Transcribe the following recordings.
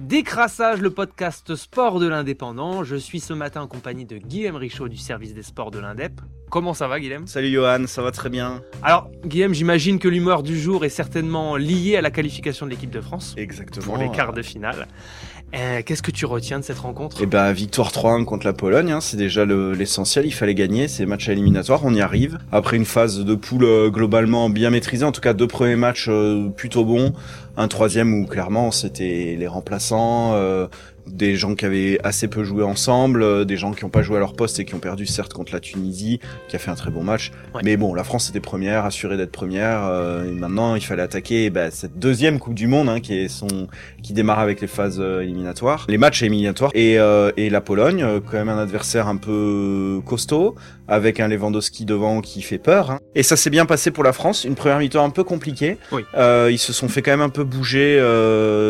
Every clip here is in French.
Décrassage, le podcast sport de l'indépendant. Je suis ce matin en compagnie de Guillaume Richaud du service des sports de l'Indep. Comment ça va Guillaume Salut Johan, ça va très bien. Alors Guillaume, j'imagine que l'humeur du jour est certainement liée à la qualification de l'équipe de France. Exactement. Pour les quarts de finale. Euh, qu'est-ce que tu retiens de cette rencontre? Eh ben, victoire 3-1 contre la Pologne, hein, c'est déjà l'essentiel, il fallait gagner, c'est match éliminatoire, on y arrive. Après une phase de poule euh, globalement bien maîtrisée, en tout cas deux premiers matchs euh, plutôt bons, un troisième où clairement c'était les remplaçants, des gens qui avaient assez peu joué ensemble, euh, des gens qui n'ont pas joué à leur poste et qui ont perdu certes contre la Tunisie, qui a fait un très bon match. Mais bon, la France était première, assurée d'être première. Euh, et maintenant, il fallait attaquer bah, cette deuxième Coupe du Monde hein, qui est son, qui démarre avec les phases euh, éliminatoires, les matchs éliminatoires et, et la Pologne, quand même un adversaire un peu costaud, avec un Lewandowski devant qui fait peur. Hein. Et ça s'est bien passé pour la France. Une première mi-temps un peu compliquée. ils se sont fait quand même un peu bouger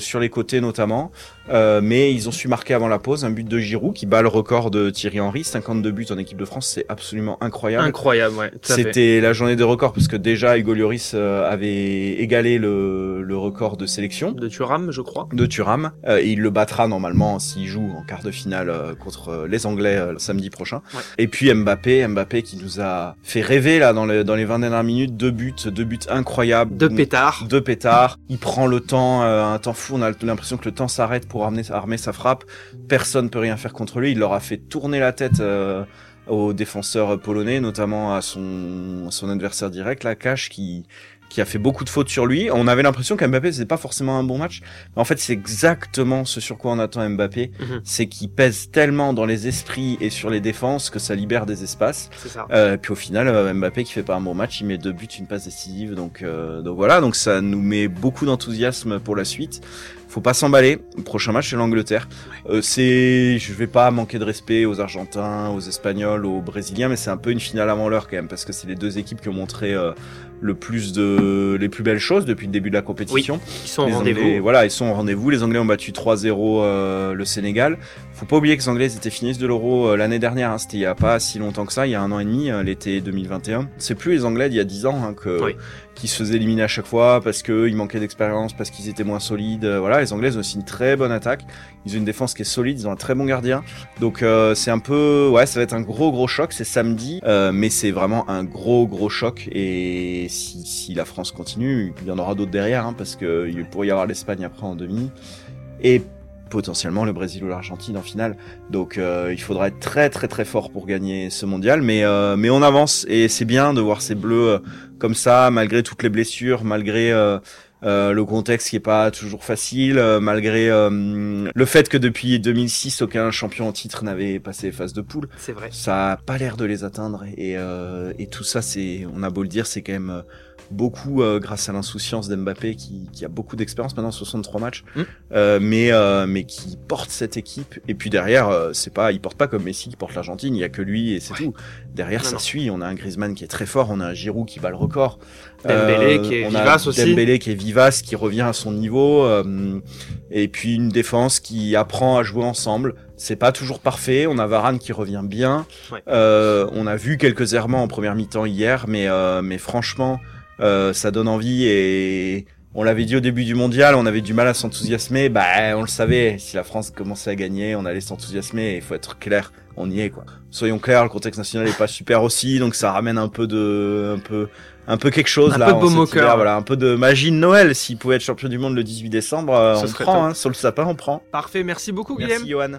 sur les côtés notamment. Euh, mais ils ont su marquer avant la pause un but de Giroud qui bat le record de Thierry Henry, 52 buts en équipe de France, c'est absolument incroyable. Incroyable, ouais. C'était la journée des records parce que déjà Hugo Lloris euh, avait égalé le, le record de sélection. De Thuram, je crois. De Thuram. Euh, et il le battra normalement s'il joue en quart de finale euh, contre les Anglais samedi prochain. Et puis Mbappé, Mbappé qui nous a fait rêver là dans dans les 20 dernières minutes, deux buts, deux buts incroyables. Deux pétards. Deux pétards. Il prend le temps, un temps fou, on a l'impression que le temps s'arrête pour armer, armer sa frappe. Personne peut rien faire contre lui. Il leur a fait tourner la tête euh, aux défenseurs polonais, notamment à son, son adversaire direct, la Cash, qui, qui a fait beaucoup de fautes sur lui. On avait l'impression qu'Mbappé c'est pas forcément un bon match, mais en fait c'est exactement ce sur quoi on attend Mbappé, mhm. c'est qu'il pèse tellement dans les esprits et sur les défenses que ça libère des espaces. Ça. Euh, puis au final euh, Mbappé qui fait pas un bon match, il met deux buts, une passe décisive, donc euh, donc voilà, donc ça nous met beaucoup d'enthousiasme pour la suite faut pas s'emballer. Le prochain match c'est l'Angleterre. Euh, c'est, je vais pas manquer de respect aux Argentins, aux Espagnols, aux Brésiliens, mais c'est un peu une finale avant l'heure quand même parce que c'est les deux équipes qui ont montré euh, le plus de, les plus belles choses depuis le début de la compétition. Oui, ils sont au rendez-vous. Voilà, ils sont au rendez-vous. Les Anglais ont battu 3-0 euh, le Sénégal. Faut pas oublier que les Anglais étaient finis de l'Euro euh, l'année dernière. Hein. C'était il y a pas si longtemps que ça, il y a un an et demi, l'été 2021. C'est plus les Anglais d'il y a 10 ans hein, que qui se faisaient éliminer à chaque fois parce qu'ils manquaient d'expérience, parce qu'ils étaient moins solides. Voilà, les Anglais ont aussi une très bonne attaque. Ils ont une défense qui est solide, ils ont un très bon gardien. Donc euh, c'est un peu, ouais, ça va être un gros gros choc. C'est samedi, euh, mais c'est vraiment un gros gros choc. Et si, si la France continue, il y en aura d'autres derrière, hein, parce que il pourrait y avoir l'Espagne après en demi. Et potentiellement le Brésil ou l'Argentine en finale. Donc euh, il faudra être très très très fort pour gagner ce mondial, mais euh, mais on avance et c'est bien de voir ces bleus euh, comme ça malgré toutes les blessures, malgré le contexte qui est pas toujours facile, malgré le fait que depuis 2006 aucun champion en titre n'avait passé les phases de poule. C'est vrai. Ça a pas l'air de les atteindre et et tout ça c'est on a beau le dire c'est quand même beaucoup euh, grâce à l'insouciance d'Mbappé qui, qui, a beaucoup d'expérience maintenant 63 matchs. Mm. euh, mais euh, mais qui porte cette équipe. Et puis derrière euh, c'est pas il porte pas comme Messi qui porte l'Argentine. Il y a que lui et c'est tout. Derrière ça suit. On a un Griezmann qui est très fort. On a un Giroud qui bat le record. Dembélé qui est vivace aussi. Dembélé qui est vivace qui revient à son niveau. Et puis une défense qui apprend à jouer ensemble. C'est pas toujours parfait. On a Varane qui revient bien. Euh, on a vu quelques errements en première mi-temps hier, mais euh, mais franchement, euh, ça donne envie et on l'avait dit au début du mondial, on avait du mal à s'enthousiasmer. Bah, on le savait. Si la France commençait à gagner, on allait s'enthousiasmer. Il faut être clair, on y est quoi. Soyons clairs, le contexte national est pas super aussi, donc ça ramène un peu de, un peu, un peu quelque chose un là. Peu de voilà, un peu de magie de Noël. S'il pouvait être champion du monde le 18 décembre, euh, on prend. Hein, sur le sapin, on prend. Parfait, merci beaucoup, Guillaume. Merci, Johan.